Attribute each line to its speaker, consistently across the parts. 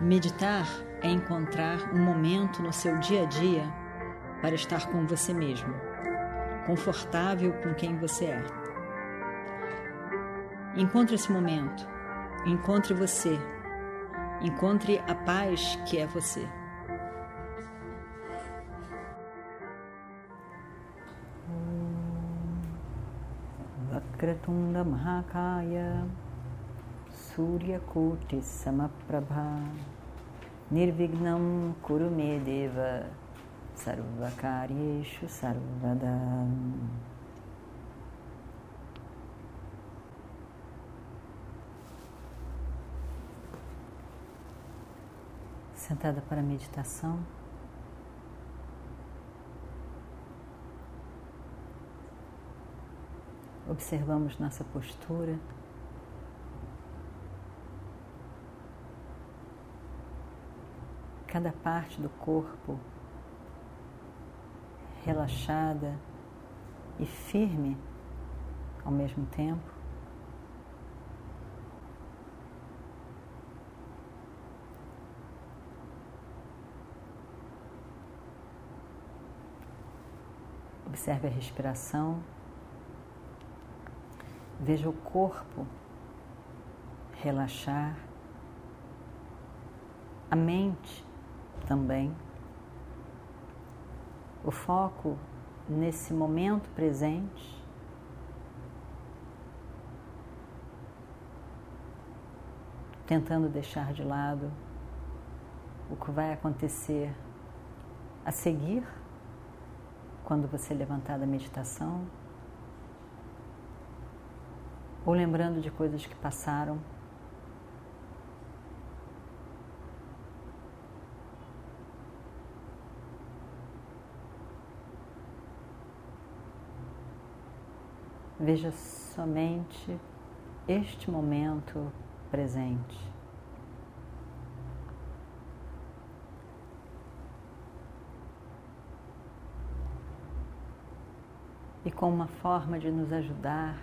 Speaker 1: Meditar é encontrar um momento no seu dia a dia para estar com você mesmo, confortável com quem você é. Encontre esse momento, encontre você, encontre a paz que é você.
Speaker 2: Surya Koti Samaprabha Nirvignam Kurumedeva Sarvakaryeshu Sarvada Sentada para a meditação. Observamos nossa postura. Cada parte do corpo relaxada e firme ao mesmo tempo. Observe a respiração. Veja o corpo relaxar, a mente também. O foco nesse momento presente. Tentando deixar de lado o que vai acontecer a seguir quando você levantar da meditação, ou lembrando de coisas que passaram Veja somente este momento presente. E com uma forma de nos ajudar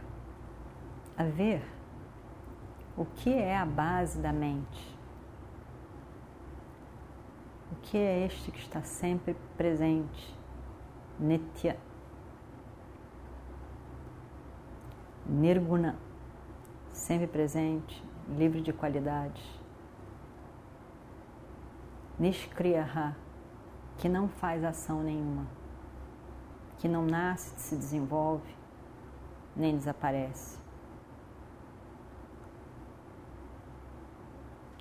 Speaker 2: a ver o que é a base da mente. O que é este que está sempre presente, Nitya Nirguna, sempre presente, livre de qualidade. Nishkriyaha, que não faz ação nenhuma, que não nasce, se desenvolve, nem desaparece.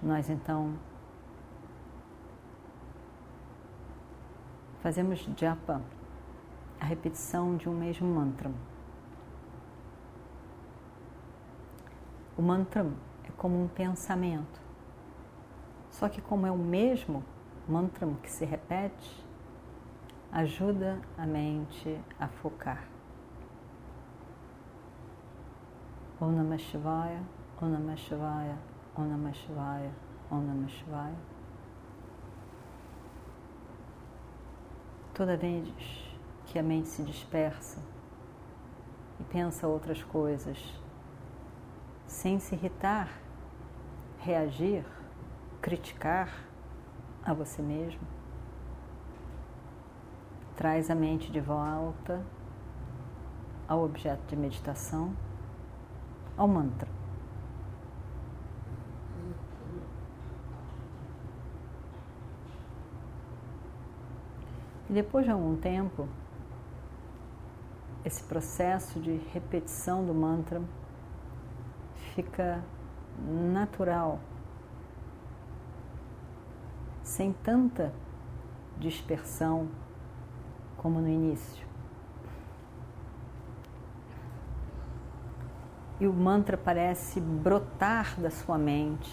Speaker 2: Nós então fazemos japa, a repetição de um mesmo mantra. O mantra é como um pensamento. Só que, como é o mesmo mantra que se repete, ajuda a mente a focar. Om Namah Shivaya, Om Namah Shivaya, Om Namah Shivaya, Om Namah Shivaya. Toda vez que a mente se dispersa e pensa outras coisas, sem se irritar, reagir, criticar a você mesmo. Traz a mente de volta ao objeto de meditação, ao mantra. E depois de algum tempo, esse processo de repetição do mantra fica natural, sem tanta dispersão como no início. E o mantra parece brotar da sua mente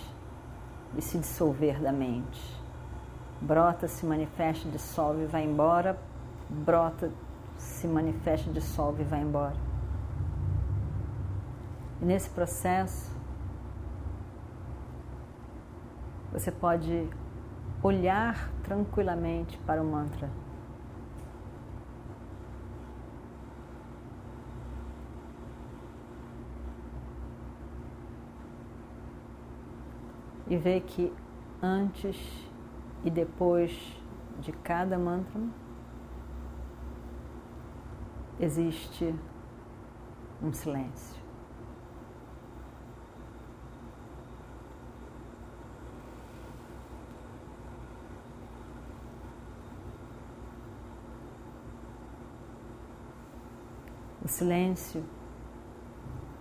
Speaker 2: e se dissolver da mente. Brota, se manifesta, dissolve e vai embora, brota, se manifesta, dissolve e vai embora. E nesse processo, você pode olhar tranquilamente para o mantra. E ver que antes e depois de cada mantra existe um silêncio. O silêncio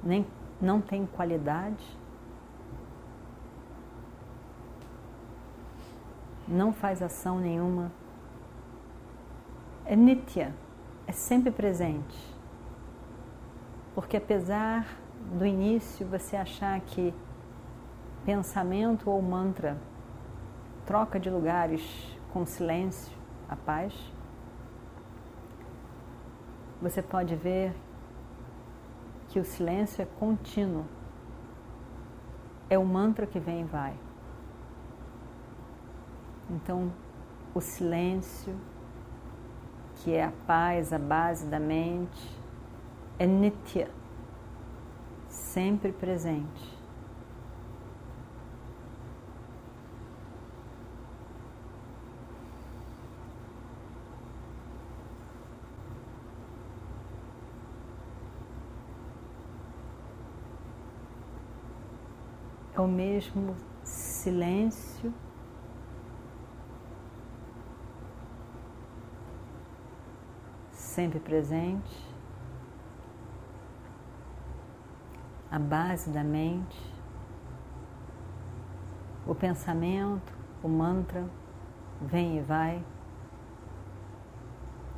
Speaker 2: nem, não tem qualidade, não faz ação nenhuma, é nitya, é sempre presente. Porque apesar do início você achar que pensamento ou mantra troca de lugares com silêncio, a paz, você pode ver que o silêncio é contínuo. É o mantra que vem e vai. Então, o silêncio, que é a paz, a base da mente, é nitya, sempre presente. O mesmo silêncio. Sempre presente, a base da mente, o pensamento, o mantra vem e vai.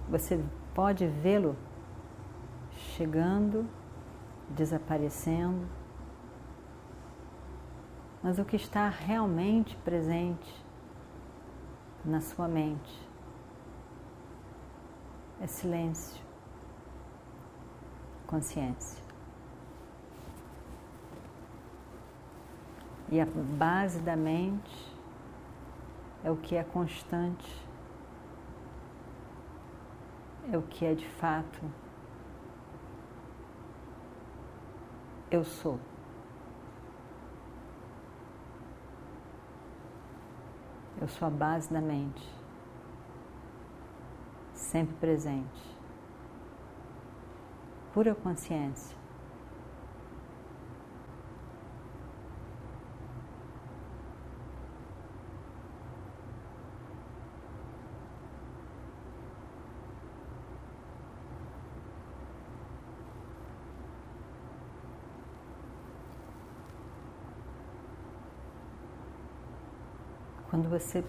Speaker 2: Você pode vê-lo chegando, desaparecendo mas o que está realmente presente na sua mente é silêncio, consciência. E a base da mente é o que é constante, é o que é de fato eu sou. Eu sou a base da mente, sempre presente, pura consciência. Quando você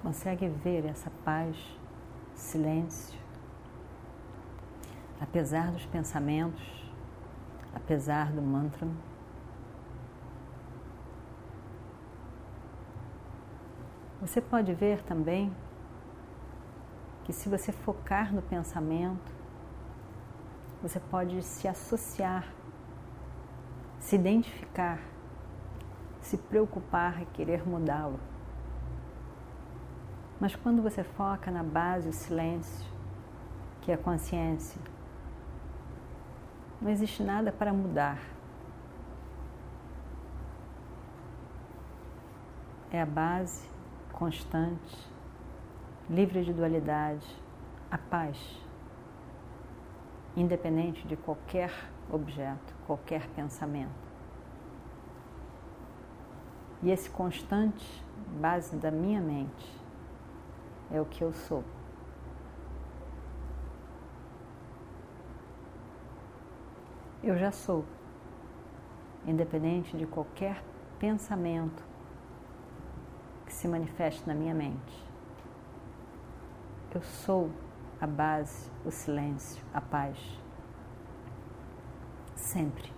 Speaker 2: consegue ver essa paz, silêncio, apesar dos pensamentos, apesar do mantra, você pode ver também que se você focar no pensamento, você pode se associar, se identificar se preocupar e querer mudá-lo. Mas quando você foca na base, o silêncio, que é a consciência, não existe nada para mudar. É a base constante, livre de dualidade, a paz, independente de qualquer objeto, qualquer pensamento. E esse constante, base da minha mente, é o que eu sou. Eu já sou, independente de qualquer pensamento que se manifeste na minha mente. Eu sou a base, o silêncio, a paz. Sempre.